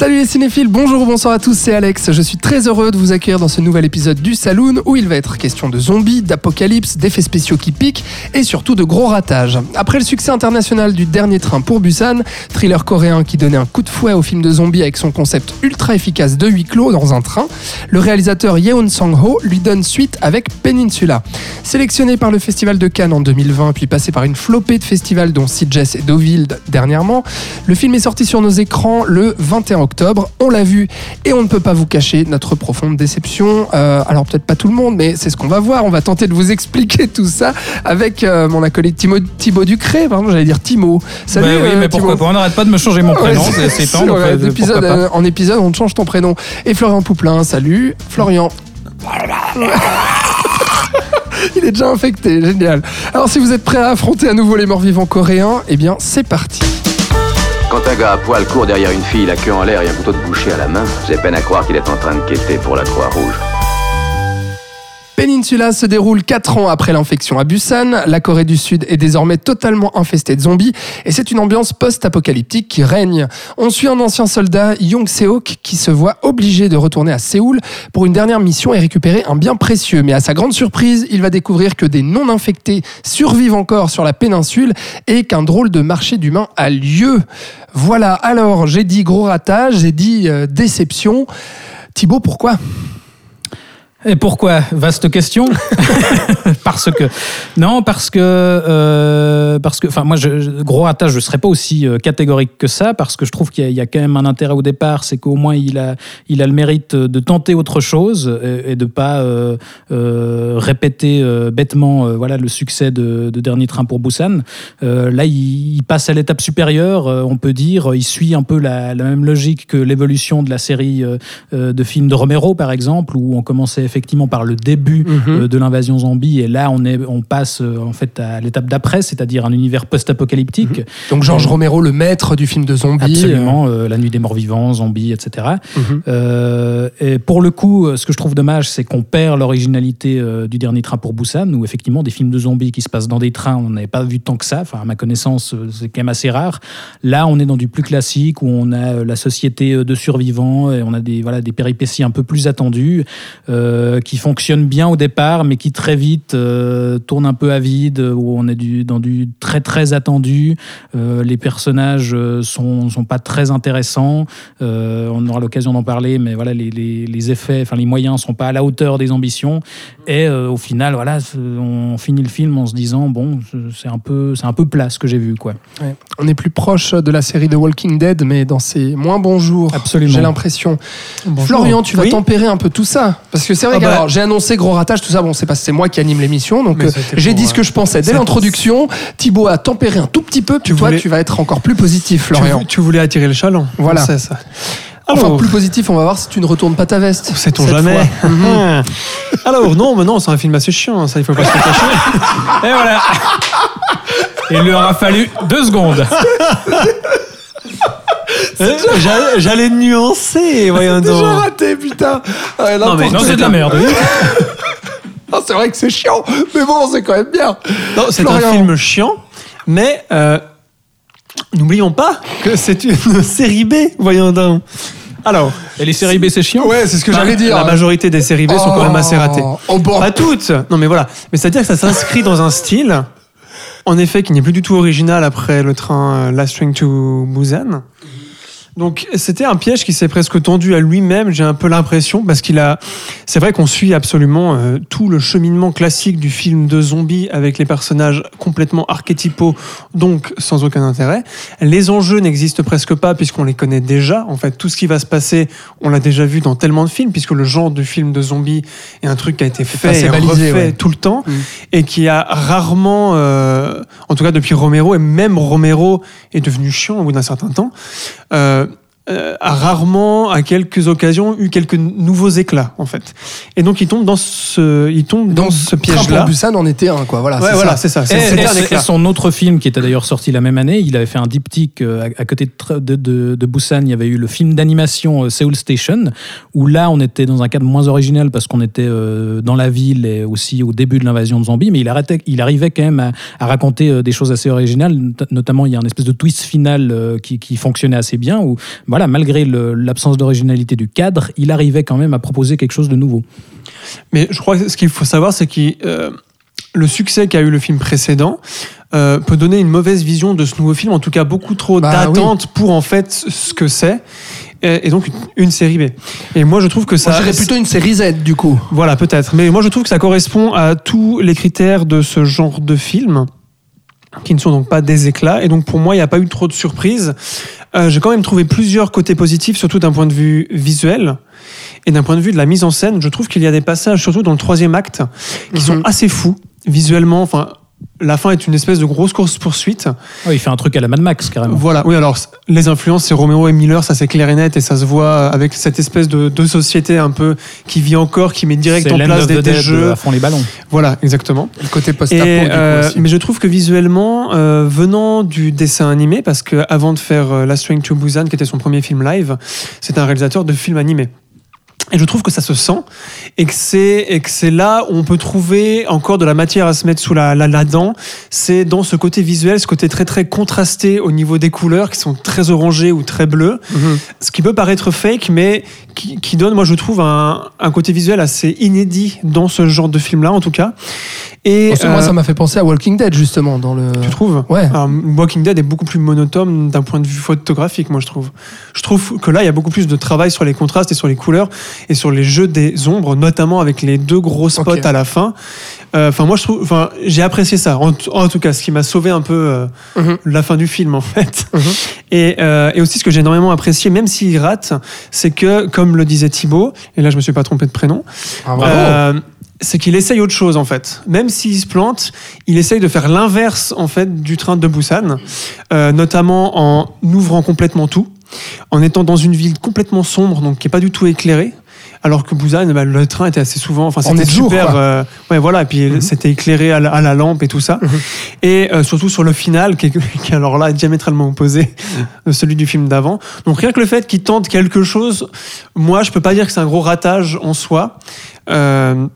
Salut les cinéphiles, bonjour ou bonsoir à tous, c'est Alex. Je suis très heureux de vous accueillir dans ce nouvel épisode du Saloon où il va être question de zombies, d'apocalypse, d'effets spéciaux qui piquent et surtout de gros ratages. Après le succès international du dernier train pour Busan, thriller coréen qui donnait un coup de fouet au film de zombies avec son concept ultra efficace de huis clos dans un train, le réalisateur Yeon Sang-ho lui donne suite avec Peninsula. Sélectionné par le Festival de Cannes en 2020 puis passé par une flopée de festivals dont Sitges et Deauville dernièrement, le film est sorti sur nos écrans le 21 octobre octobre. On l'a vu et on ne peut pas vous cacher notre profonde déception. Euh, alors peut-être pas tout le monde, mais c'est ce qu'on va voir. On va tenter de vous expliquer tout ça avec euh, mon acolyte Thibaut, Thibaut Ducré. Pardon, j'allais dire Timo. Salut. Bah oui, euh, mais pourquoi pas? On n'arrête pas de me changer mon prénom. Ouais, c'est temps. donc, ouais, en épisode, on te change ton prénom. Et Florian Pouplin, salut. Florian. Il est déjà infecté, génial. Alors si vous êtes prêts à affronter à nouveau les morts vivants coréens, eh bien c'est parti. Quand un gars à poil court derrière une fille, la queue en l'air et un couteau de boucher à la main, j'ai peine à croire qu'il est en train de quêter pour la Croix-Rouge. Peninsula se déroule 4 ans après l'infection à Busan. La Corée du Sud est désormais totalement infestée de zombies et c'est une ambiance post-apocalyptique qui règne. On suit un ancien soldat, Young Seok, qui se voit obligé de retourner à Séoul pour une dernière mission et récupérer un bien précieux. Mais à sa grande surprise, il va découvrir que des non-infectés survivent encore sur la péninsule et qu'un drôle de marché d'humains a lieu. Voilà, alors j'ai dit gros ratage, j'ai dit euh, déception. Thibaut, pourquoi? Et pourquoi? Vaste question. parce que non, parce que euh, parce que enfin moi je, gros attache, je serais pas aussi euh, catégorique que ça parce que je trouve qu'il y, a- quand même un intérêt au départ, c'est qu'au moins il a il a le mérite de tenter autre chose et, et de pas euh, euh, répéter euh, bêtement voilà le succès de, de Dernier Train pour Busan. Là il, passe à l'étape supérieure, on peut dire, il suit un peu la, la même logique que l'évolution de la série de films de Romero par exemple où on commençait effectivement par le début Mhm. euh, de l'invasion zombie et là on est on passe euh, en fait à l'étape d'après c'est-à-dire un univers post-apocalyptique Donc Georges Romero, le maître du film de zombies. absolument euh, la nuit des morts vivants zombies etc Mhm. Euh, et pour le coup euh, ce que je trouve dommage c'est qu'on perd l'originalité euh, du dernier train pour Busan où effectivement des films de zombies qui se passent dans des trains on n'avait pas vu tant que ça enfin à ma connaissance euh, c'est quand même assez rare là on est dans du plus classique où on a euh, la société euh, de survivants et on a des voilà des péripéties un peu plus attendues euh, qui fonctionnent bien au départ, mais qui très vite euh, tournent un peu à vide, où on est du, dans du très très attendu. Euh, les personnages euh, sont, sont pas très intéressants. Euh, on aura l'occasion d'en parler, mais voilà, les, les, les effets, enfin les moyens sont pas à la hauteur des ambitions. Et euh, au final, voilà, on finit le film en se disant bon, c'est un peu, c'est un peu plat ce que j'ai vu, quoi. Ouais. On est plus proche de la série The Walking Dead, mais dans ses moins bons jours. Absolument. J'ai l'impression. Florian, tu vas Oui. tempérer un peu tout ça. Parce que c'est vrai Ah bah. alors, j'ai annoncé gros ratage, tout ça. Bon, c'est parce que c'est moi qui anime l'émission. Donc, euh, j'ai dit ce que euh, je pensais dès ça- l'introduction. Thibaut a tempéré un tout petit peu. Puis Tu toi, voulais- tu vas être encore plus positif, Florian. tu voulais attirer le chaland. Voilà. Sait ça. Enfin, Alors, plus positif, on va voir si tu ne retournes pas ta veste. sait-on jamais. Mhm. Alors, non, mais non, c'est un film assez chiant, ça, il faut pas se le cacher. Et voilà. Il lui aura fallu deux secondes. Euh, j'allais- nuancer, voyons Déjà donc. raté, putain. Ouais, Non, mais- n'importe Non, c'est de la merde. Ah, c'est vrai que c'est chiant, mais bon, c'est quand même bien. Non, c'est un Florian. film chiant, mais euh, n'oublions pas que c'est une série B, voyons donc. Alors, Et les séries B, c'est chiant. Ouais, c'est ce que j'allais dire. la majorité des séries B sont quand même assez ratées. Oh, bon. Pas toutes Non mais voilà. Mais c'est-à-dire que ça s'inscrit dans un style, en effet, qui n'est plus du tout original après le train euh, Last Train to Busan. Donc c'était un piège qui s'est presque tendu à lui-même, j'ai un peu l'impression, parce qu'il a... C'est vrai qu'on suit absolument euh, tout le cheminement classique du film de zombies avec les personnages complètement archétypaux, donc sans aucun intérêt. Les enjeux n'existent presque pas puisqu'on les connaît déjà. En fait, tout ce qui va se passer, on l'a déjà vu dans tellement de films, puisque le genre du film de zombies est un truc qui a été fait et balisé, refait ouais. tout le temps Mm. et qui a rarement, euh, en tout cas depuis Romero, et même Romero est devenu chiant au bout d'un certain temps, euh, euh, a rarement, à quelques occasions, eu quelques nouveaux éclats, en fait. Et donc, il tombe dans ce, il tombe dans Donc, ce piège-là. Busan en était un, quoi. Voilà, Ouais, c'est voilà, ça. c'est ça. Et, un et son autre film qui était d'ailleurs sorti la même année, il avait fait un diptyque euh, à, à côté de, de, de- de Busan. Il y avait eu le film d'animation euh, Seoul Station, où là on était dans un cadre moins original parce qu'on était euh, dans la ville et aussi au début de l'invasion de zombies, mais il, arrêtait, il arrivait quand même à, à raconter euh, des choses assez originales. Not- Notamment, il y a un espèce de twist final euh, qui, qui fonctionnait assez bien, où voilà, malgré l'absence d'originalité du cadre, il arrivait quand même à proposer quelque chose de nouveau. Mais je crois que ce qu'il faut savoir, c'est que euh, le succès qu'a eu le film précédent euh, peut donner une mauvaise vision de ce nouveau film, en tout cas beaucoup trop Bah d'attentes pour en fait ce que c'est, et, donc une, série B. Et moi je trouve que ça... Moi, je dirais plutôt une série Z, du coup. Voilà, peut-être. Mais moi je trouve que ça correspond à tous les critères de ce genre de film qui ne sont donc pas des éclats. Et donc pour moi, il n'y a pas eu trop de surprises. Euh, J'ai quand même trouvé plusieurs côtés positifs, surtout d'un point de vue visuel. Et d'un point de vue de la mise en scène, je trouve qu'il y a des passages, surtout dans le troisième acte, qui sont Mhm. assez fous visuellement. Enfin, la fin est une espèce de grosse course poursuite. Ouais, il fait un truc à la Mad Max carrément. Voilà. Oui, alors les influences, c'est Romero et Miller, ça c'est clair et net, et ça se voit avec cette espèce de, de société un peu qui vit encore, qui met direct en place of des, the des Dead jeux. à fond les ballons. Voilà, exactement. Le côté post-apo, euh, mais je trouve que visuellement, euh, venant du dessin animé, parce que avant de faire euh, Last Train to Busan, qui était son premier film live, c'est un réalisateur de films animés. Et je trouve que ça se sent et que c'est et que c'est là où on peut trouver encore de la matière à se mettre sous la, la, la dent. C'est dans ce côté visuel, ce côté très très contrasté au niveau des couleurs qui sont très orangées ou très bleues, Mhm. ce qui peut paraître fake, mais qui, qui donne, moi je trouve, un, un côté visuel assez inédit dans ce genre de film-là en tout cas. Et Parce que Moi, euh, ça m'a fait penser à Walking Dead, justement, dans le. tu trouves? Ouais. Alors, Walking Dead est beaucoup plus monotone d'un point de vue photographique, moi je trouve. Je trouve que là, il y a beaucoup plus de travail sur les contrastes et sur les couleurs et sur les jeux des ombres, notamment avec les deux gros spots à la fin. Euh, Enfin, moi je trouve, enfin, j'ai apprécié ça. En, tout cas, ce qui m'a sauvé un peu euh, Mhm. la fin du film, en fait. Mhm. Et, euh, et aussi, ce que j'ai énormément apprécié, même s'il rate, c'est que, comme le disait Thibaut, et là je me suis pas trompé de prénom, Ah, bravo. c'est qu'il essaye autre chose en fait. Même s'il se plante, il essaye de faire l'inverse en fait du train de Busan, euh, notamment en ouvrant complètement tout, en étant dans une ville complètement sombre, donc qui est pas du tout éclairée. Alors que Busan, bah, le train était assez souvent, enfin En c'était super, euh, ouais voilà, et puis Mhm. c'était éclairé à la, à la lampe et tout ça, et euh, surtout sur le final, qui est, qui est alors là diamétralement opposé de celui du film d'avant. Donc rien que le fait qu'il tente quelque chose, moi je peux pas dire que c'est un gros ratage en soi. Euh,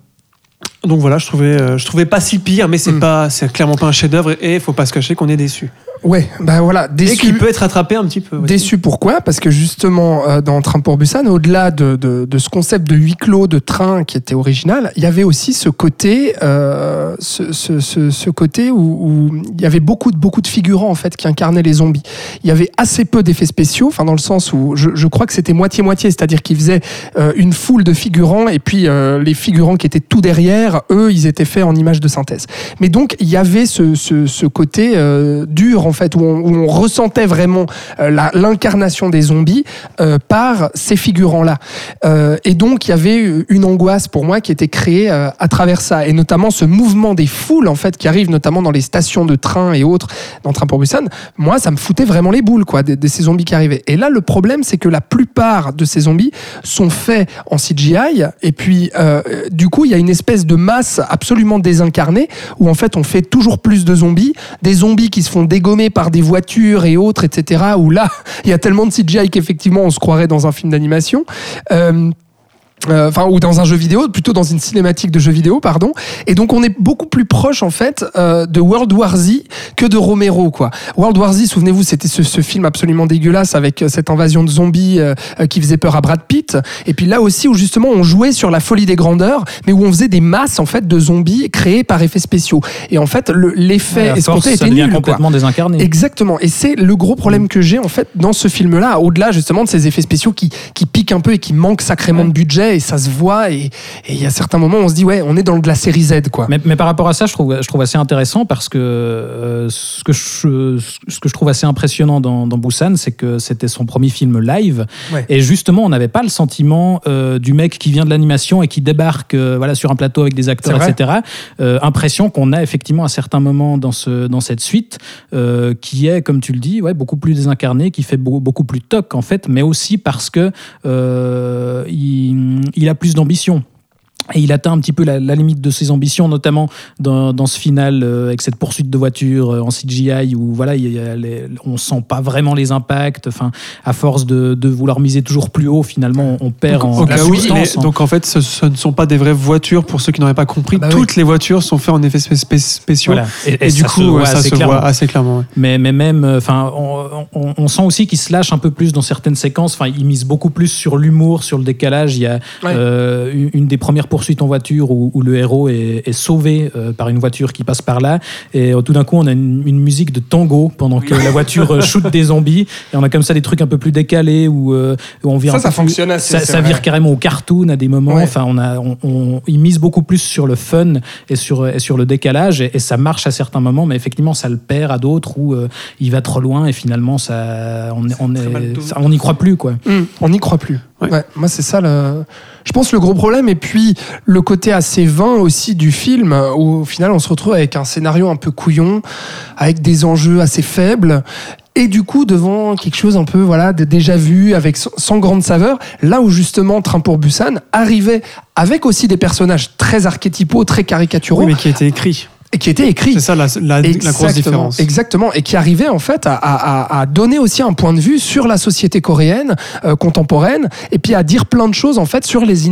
donc voilà, je trouvais, euh, je trouvais pas si pire, mais c'est Mm. pas, c'est clairement pas un chef-d'œuvre et il faut pas se cacher qu'on est déçu. Ouais, bah voilà, Et déçu. qu'il peut être rattrapé un petit peu. aussi. Déçu pourquoi? Parce que justement, euh, dans Train pour Busan, au-delà de, de- de ce concept de huis clos de train qui était original, il y avait aussi ce côté, euh, ce, ce- ce- ce côté où, où il y avait beaucoup de, beaucoup de figurants en fait qui incarnaient les zombies. Il y avait assez peu d'effets spéciaux, enfin dans le sens où je, je crois que c'était moitié-moitié, c'est-à-dire qu'ils faisaient euh, une foule de figurants et puis les figurants qui étaient tout derrière, eux, ils étaient faits en images de synthèse. Mais donc il y avait ce, ce- côté dur en fait où on, ressentait vraiment euh, l'incarnation des zombies euh, par ces figurants-là. Euh, et donc il y avait une angoisse pour moi qui était créée à travers ça et notamment ce mouvement des foules en fait qui arrive notamment dans les stations de train et autres dans Train pour Busan. Moi ça me foutait vraiment les boules quoi de, ces zombies qui arrivaient. Et là le problème c'est que la plupart de ces zombies sont faits en CGI et puis du coup il y a une espèce de masse absolument désincarnée où en fait on fait toujours plus de zombies, des zombies qui se font dégommer par des voitures et autres, etc. Où là il y a tellement de CGI qu'effectivement on se croirait dans un film d'animation. Euh, euh, enfin ou dans un jeu vidéo, plutôt dans une cinématique de jeu vidéo, pardon. Et donc on est beaucoup plus proche en fait euh, de World War Z que de Romero, quoi. World War Z, souvenez-vous, c'était ce, ce film absolument dégueulasse avec euh, cette invasion de zombies euh, qui faisait peur à Brad Pitt. Et puis là aussi où justement on jouait sur la folie des grandeurs, mais où on faisait des masses en fait de zombies créés par effets spéciaux. Et en fait le- l'effet force, escompté était nul, quoi. complètement désincarné. Exactement. Et c'est le gros problème que j'ai en fait dans ce film-là, au-delà justement de ces effets spéciaux qui, qui piquent un peu et qui manquent sacrément de budget et ça se voit. Et il y a certains moments où on se dit, ouais, on est dans de la série Z, quoi. Mais, mais par rapport à ça, je trouve, je trouve assez intéressant parce que euh, ce, que je, ce que je trouve assez impressionnant dans, dans Busan, c'est que c'était son premier film live. Ouais. Et justement, on n'avait pas le sentiment euh, du mec qui vient de l'animation et qui débarque euh, voilà, sur un plateau avec des acteurs, etc. Impression qu'on a effectivement à certains moments dans, ce, dans cette suite qui est, comme tu le dis, ouais, beaucoup plus désincarné, qui fait beau- beaucoup plus toc en fait, mais aussi parce que il, il a plus d'ambition. Et il atteint un petit peu la, la limite de ses ambitions, notamment dans, dans ce final euh, avec cette poursuite de voiture euh, en CGI où voilà, il y a les- on sent pas vraiment les impacts. Enfin, à force de, de vouloir miser toujours plus haut, finalement, on perd en substance, les- hein. donc en fait, ce, ce ne sont pas des vraies voitures pour ceux qui n'auraient pas compris. Ah bah oui. Toutes les voitures sont faites en effets spé- spé- spéciaux. Voilà. Et, du ça coup, se voit ouais, ça se clairement. voit assez clairement. ouais. Mais, mais même, euh, enfin, on, on- on sent aussi qu'il se lâche un peu plus dans certaines séquences. Enfin, il mise beaucoup plus sur l'humour, sur le décalage. Il y a Ouais. euh, une, une des premières poursuites en voiture où, où le héros est, est sauvé euh, par une voiture qui passe par là. Et euh, tout d'un coup, on a une, une musique de tango pendant que la voiture euh, shoot des zombies. Et on a comme ça des trucs un peu plus décalés où, euh, où on vire Ça, ça plus- fonctionne assez, Ça, vire carrément au cartoon à des moments. Ouais. Enfin, on a, on, on- il mise beaucoup plus sur le fun et sur, et sur le décalage. Et, et ça marche à certains moments, mais effectivement, ça le perd à d'autres où euh, il va trop loin et finalement, ça, on, on, est, ça- on n'y croit plus. Quoi. Hum, on n'y croit plus. Ouais. Ouais, moi, c'est ça le. Je pense le gros problème. Et puis, le côté assez vain aussi du film, où au final, on se retrouve avec un scénario un peu couillon, avec des enjeux assez faibles. Et du coup, devant quelque chose un peu voilà de déjà vu, avec sans, grande saveur, là où justement Train pour Busan arrivait avec aussi des personnages très archétypaux, très caricaturaux, Oui, mais qui a été écrit. et qui étaient écrits. C'est ça la, la- la grosse différence. Exactement, et qui arrivait en fait à, à- à- à donner aussi un point de vue sur la société coréenne euh, contemporaine, et puis à dire plein de choses en fait sur les,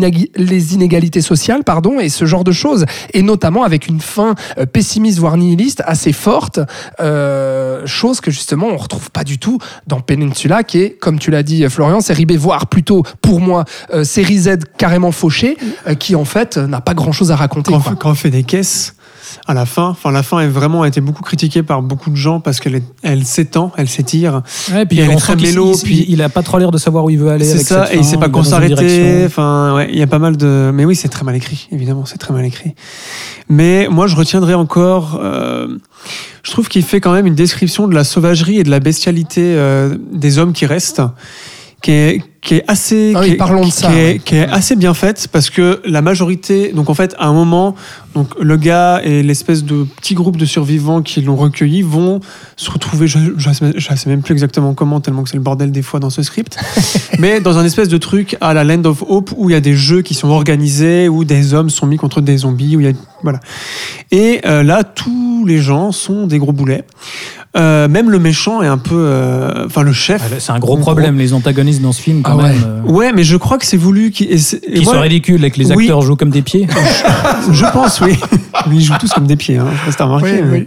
inégalités sociales, pardon, et ce genre de choses, et notamment avec une fin euh, pessimiste voire nihiliste assez forte, euh, chose que justement on retrouve pas du tout dans Peninsula, qui est, comme tu l'as dit Florian, série B, voire plutôt pour moi série Z carrément fauchée, qui en fait n'a pas grand chose à raconter. quand, quoi. quand on fait des caisses à la fin, enfin la fin est vraiment a été beaucoup critiquée par beaucoup de gens parce qu'elle elle s'étend, elle s'étire. Ouais, puis elle est très mélo, il, puis- il a pas trop l'air de savoir où il veut aller. C'est ça, cette et il fin, sait pas quand s'arrêter. Enfin, ouais, il y a pas mal de. Mais oui, c'est très mal écrit, évidemment, c'est très mal écrit. Mais moi, je retiendrai encore. euh, Je trouve qu'il fait quand même une description de la sauvagerie et de la bestialité euh, des hommes qui restent, qui est, qui est assez. Ah oui, qui est- parlons de qui est- ouais. qui est assez bien faite parce que la majorité. Donc en fait, à un moment, donc le gars et l'espèce de petit groupe de survivants qui l'ont recueilli vont se retrouver. Je, je, sais- je sais même plus exactement comment, tellement que c'est le bordel des fois dans ce script. mais dans un espèce de truc à la Land of Hope où il y a des jeux qui sont organisés, où des hommes sont mis contre des zombies, où il y a voilà. Et euh, là, tous les gens sont des gros boulets. Euh, même le méchant est un peu, euh, enfin le chef. Ah, C'est un gros problème, les antagonistes dans ce film, quand Ah ouais. même. euh, Ouais, mais je crois que c'est voulu qui et c'est- et qui moi, sont ridicules que les Oui. acteurs jouent comme des pieds. Je pense, oui. Mais ils jouent tous comme des pieds, hein. je sais pas remarqué. Oui, mais- oui.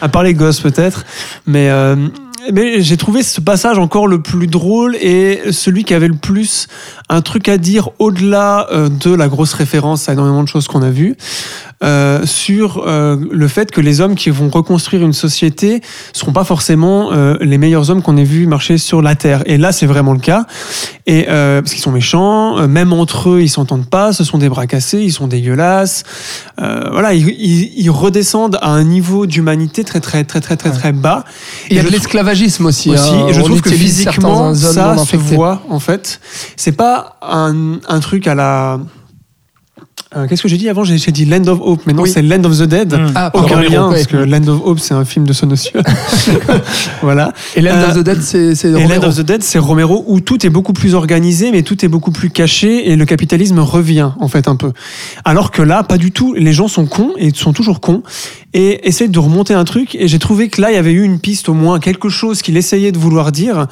À part les gosses, peut-être. Mais, euh, mais j'ai trouvé ce passage encore le plus drôle et celui qui avait le plus un truc à dire au-delà euh, de la grosse référence à énormément de choses qu'on a vues. euh, sur euh, le fait que les hommes qui vont reconstruire une société seront pas forcément euh, les meilleurs hommes qu'on ait vus marcher sur la terre. Et là, c'est vraiment le cas. Et euh, parce qu'ils sont méchants, euh, même entre eux, ils s'entendent pas. Ce sont des bras cassés, ils sont dégueulasses. Euh, voilà, ils, ils- ils redescendent à un niveau d'humanité très très très très très très bas. Il y a de l'esclavagisme aussi. aussi. hein. et je trouve que physiquement, ça se voit en fait. C'est pas un, truc à la. Euh, Qu'est-ce que j'ai dit avant? J'ai dit Land of Hope, mais non, Oui. c'est Land of the Dead. Mm. Ah, Aucun pardon, lien, parce que Land of Hope, c'est un film de Sonocio. voilà. Et Land of Euh, the Dead, c'est c'est Et Romero. Land of the Dead, c'est Romero, où tout est beaucoup plus organisé, mais tout est beaucoup plus caché, et le capitalisme revient, en fait, un peu. Alors que là, pas du tout. Les gens sont cons, et sont toujours cons, et essayent de remonter un truc, et j'ai trouvé que là, il y avait eu une piste, au moins, quelque chose qu'il essayait de vouloir dire,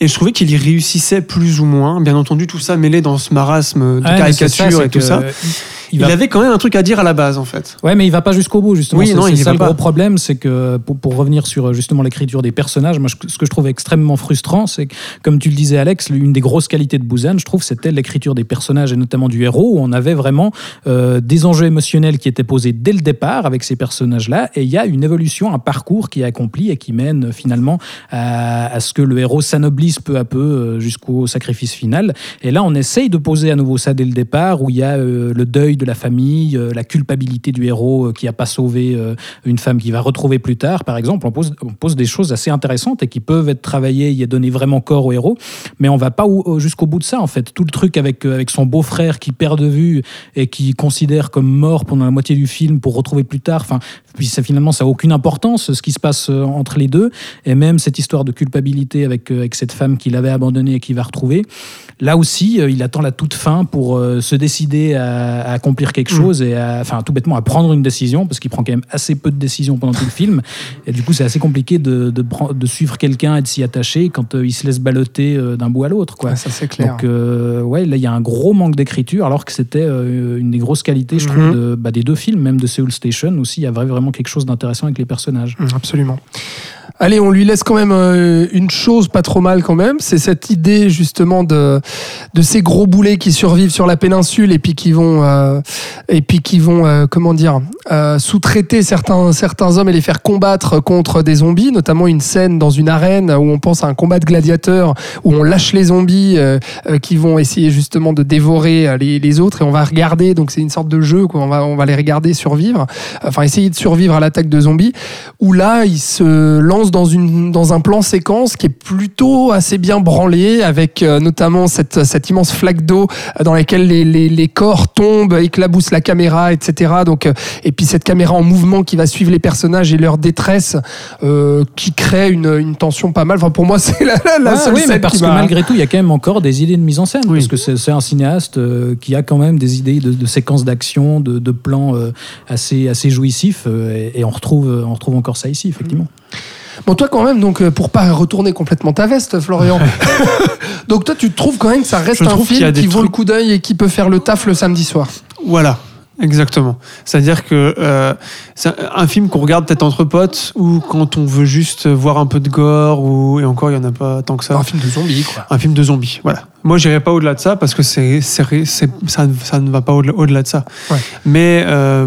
et je trouvais qu'il y réussissait plus ou moins. Bien entendu, tout ça mêlé dans ce marasme de ça, caricature et tout que ça. Il, Il va- avait quand même un truc à dire à la base, en fait. Ouais, mais il va pas jusqu'au bout, justement. Oui, C'est- ça le gros problème, c'est que pour, pour revenir sur euh, justement l'écriture des personnages, moi, ce que je trouve extrêmement frustrant, c'est que, comme tu le disais, Alex, une des grosses qualités de Busan, je trouve, c'était l'écriture des personnages et notamment du héros, où on avait vraiment euh, des enjeux émotionnels qui étaient posés dès le départ avec ces personnages-là, et il y a une évolution, un parcours qui est accompli et qui mène euh, finalement à, à ce que le héros s'anoblisse peu à peu jusqu'au sacrifice final. Et là, on essaye de poser à nouveau ça dès le départ, où il y a euh, le deuil de la famille, euh, la culpabilité du héros euh, qui n'a pas sauvé euh, une femme qu'il va retrouver plus tard, par exemple. On pose, des choses assez intéressantes et qui peuvent être travaillées, y a donné vraiment corps au héros, mais on va pas au- au- jusqu'au bout de ça, en fait. Tout le truc avec, avec son beau-frère qui perd de vue et qui considère comme mort pendant la moitié du film pour retrouver plus tard. Enfin, puis finalement, ça n'a aucune importance, ce qui se passe entre les deux. Et même cette histoire de culpabilité avec, avec cette femme qu'il avait abandonnée et qu'il va retrouver. Là aussi, il attend la toute fin pour se décider à accomplir quelque chose et à, enfin, tout bêtement, à prendre une décision, parce qu'il prend quand même assez peu de décisions pendant tout le film. Et du coup, c'est assez compliqué de, de, de suivre quelqu'un et de s'y attacher quand euh, il se laisse balloter euh, d'un bout à l'autre. quoi. Ouais, ça c'est clair. Donc, euh, ouais, là, il y a un gros manque d'écriture, alors que c'était une des grosses qualités, je trouve, Mhm. de- bah, des deux films, même de Seoul Station aussi. Il y a vra- vraiment quelque chose d'intéressant avec les personnages. Mm, Absolument. Allez, on lui laisse quand même euh, une chose pas trop mal quand même, c'est cette idée justement de de ces gros boulets qui survivent sur la péninsule et puis qui vont euh, et puis qui vont euh, comment dire euh, sous-traiter certains certains hommes et les faire combattre contre des zombies, notamment une scène dans une arène où on pense à un combat de gladiateurs où on lâche les zombies euh, euh, qui vont essayer justement de dévorer les, les autres et on va regarder. Donc c'est une sorte de jeu quoi, on va on va les regarder survivre, enfin essayer de survivre à l'attaque de zombies où là, il se dans, une, dans un plan séquence qui est plutôt assez bien branlé, avec euh, notamment cette, cette immense flaque d'eau dans laquelle les, les, les corps tombent, éclaboussent la caméra, etc. Donc, euh, et puis cette caméra en mouvement qui va suivre les personnages et leur détresse, euh, qui crée une, une tension pas mal. Enfin, pour moi, c'est la, la, la Ouais, seule oui, mais parce qui que m'a- malgré tout, il y a quand même encore des idées de mise en scène. Oui. Parce que c'est un cinéaste qui a quand même des idées de, de séquences d'action, de, de plans assez, assez jouissifs. et, et on, retrouve, on retrouve encore ça ici, effectivement. Bon, toi, quand même, donc, euh, pour pas retourner complètement ta veste, Florian. donc, toi, tu trouves quand même que ça reste Je un film qui vaut le coup d'œil et qui peut faire le taf le samedi soir. Voilà, exactement. C'est-à-dire que euh, c'est un film qu'on regarde peut-être entre potes ou quand on veut juste voir un peu de gore ou et encore il y en a pas tant que ça. Un film de zombies, quoi. Un film de zombies, voilà. Moi, j'irai pas au-delà de ça parce que c'est, ça, ça ne va pas au-delà, de ça. Ouais. Mais euh,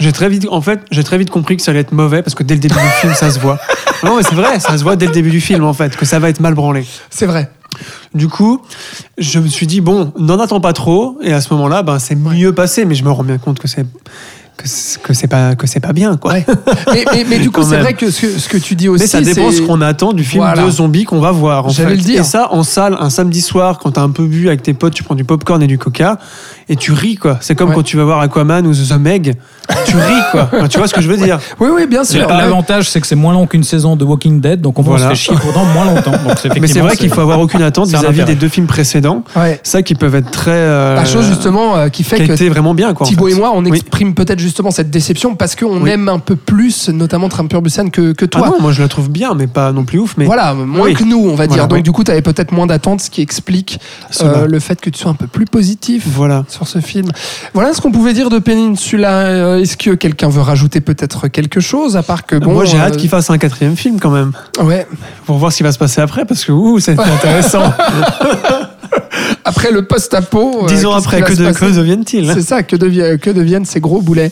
j'ai très vite, en fait, j'ai très vite compris que ça allait être mauvais parce que dès le début du film, ça se voit. Non, mais c'est vrai, ça se voit dès le début du film, en fait, que ça va être mal branlé. C'est vrai. Du coup, je me suis dit bon, n'en attends pas trop. Et à ce moment-là, ben c'est mieux passé, mais je me rends bien compte que c'est que c'est pas que c'est pas bien, quoi. Ouais. mais, mais, mais du coup, c'est vrai que ce, que ce que tu dis aussi. Mais ça dépend ce qu'on attend du film Voilà. de zombies qu'on va voir. En fait. le dire. Et ça, en salle, un samedi soir, quand t'as un peu bu avec tes potes, tu prends du popcorn et du coca et tu ris, quoi. C'est comme Ouais. quand tu vas voir Aquaman ou The Meg, tu ris, quoi. Enfin, tu vois ce que je veux dire Oui, oui, bien sûr. L'avantage, c'est que c'est moins long qu'une saison de Walking Dead, donc on Voilà. se faire chier pendant moins longtemps. Donc Mais c'est vrai qu'il faut avoir aucune attente vis-à-vis des deux films précédents. Ouais. Ça qui peuvent être très. euh, La chose justement euh, qui fait qui a que été vraiment bien, quoi. en Thibaut fait. et moi, on Oui. exprime peut-être justement cette déception parce qu'on Oui. aime un peu plus, notamment Tramper Busan, que, que Ah toi. non, moi je la trouve bien, mais pas non plus ouf. Mais Voilà, moins Oui. que nous, on va dire. Voilà, Donc, oui. du coup, tu avais peut-être moins d'attentes, ce qui explique euh, le fait que tu sois un peu plus positif voilà. Sur ce film. Voilà ce qu'on pouvait dire de Peninsula. Euh, Est-ce que quelqu'un veut rajouter peut-être quelque chose, à part que bon. moi j'ai euh, hâte qu'il fasse un quatrième film quand même, Ouais. pour voir ce qui va se passer après, parce que ouh, c'est intéressant. Après le post-apo. euh, Dix ans après, que, de, deviennent-ils C'est ça, que, devi- que deviennent ces gros boulets.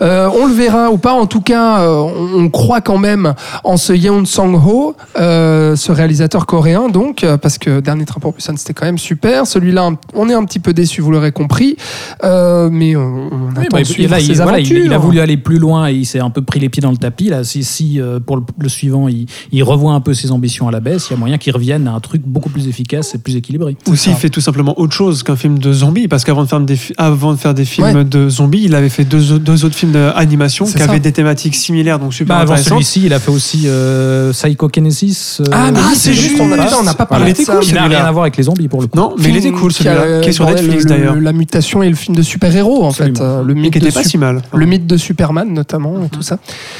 Euh, on le verra ou pas, en tout cas, euh, on, on croit quand même en ce Yeon Sang-ho, euh, ce réalisateur coréen, donc, euh, parce que Dernier Train pour Busan, c'était quand même super. Celui-là, on est un petit peu déçu, vous l'aurez compris, euh, mais on, on Oui, attend bah, de suivre là, il, voilà, il- a voulu aller plus loin et il s'est un peu pris les pieds dans le tapis. Là, si, si euh, pour le, le suivant, il, il revoit un peu ses ambitions à la baisse, il y a moyen qu'il revienne à un truc beaucoup plus efficace et plus équilibré. Ou s'il fait tout simplement autre chose qu'un film de zombies, parce qu'avant de faire des, avant de faire des films Ouais. de zombies, il avait fait deux, deux autres films d'animation qui ça. avaient des thématiques similaires, donc super Bah, avant celui-ci, il a fait aussi euh, Psychokinesis. euh, Ah, mais Ah, c'est juste, on n'a pas voilà. parlé de ça. cool, Il n'a rien à voir avec les zombies pour le coup. Non, mais il était cool celui-là, qui est sur euh, Netflix le- d'ailleurs. La mutation et le film de super-héros, en fait. Euh, Le mythe, qui de, était pas si mal. le mythe de Superman, notamment, et tout ça.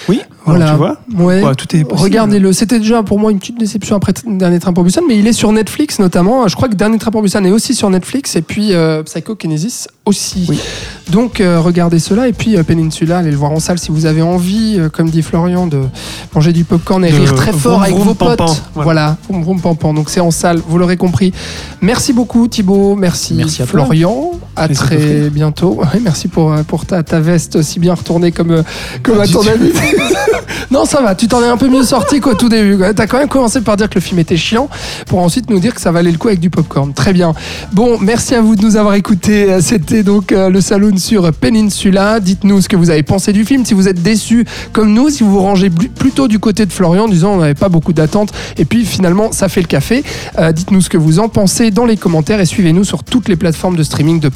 Oui, Voilà. tu vois. Ouais. Ouais, tout est. Regardez-le. C'était déjà pour moi une petite déception après Dernier Train pour Busan, mais il est sur Netflix notamment. Je crois que Dernier Train pour Busan est aussi sur Netflix et puis euh, Psychokinesis aussi. Oui. Donc euh, regardez cela et puis euh, Peninsula, allez le voir en salle si vous avez envie, comme dit Florian, de manger du popcorn et De rire très fort vroom, avec vroom, vos potes. Voilà, vroom, vroom, pampan. Donc c'est en salle, vous l'aurez compris. Merci beaucoup Thibaut, merci, Merci à toi. À très bientôt. Ouais, merci pour, euh, pour ta, ta veste aussi bien retournée comme, euh, comme à ton avis. non, ça va, tu t'en es un peu mieux sorti qu'au tout début. T'as quand même commencé par dire que le film était chiant pour ensuite nous dire que ça valait le coup avec du popcorn. Très bien. Bon, merci à vous de nous avoir écoutés. Euh, C'était donc le Saloon sur Peninsula. Dites-nous ce que vous avez pensé du film. Si vous êtes déçus comme nous, si vous vous rangez plutôt du côté de Florian en disant on n'avait pas beaucoup d'attentes et puis finalement ça fait le café. Euh, Dites-nous ce que vous en pensez dans les commentaires et suivez-nous sur toutes les plateformes de streaming de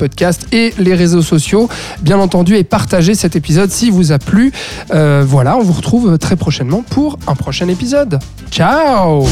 et les réseaux sociaux. Bien entendu, et partagez cet épisode si vous a plu. Euh, voilà, on vous retrouve très prochainement pour un prochain épisode. Ciao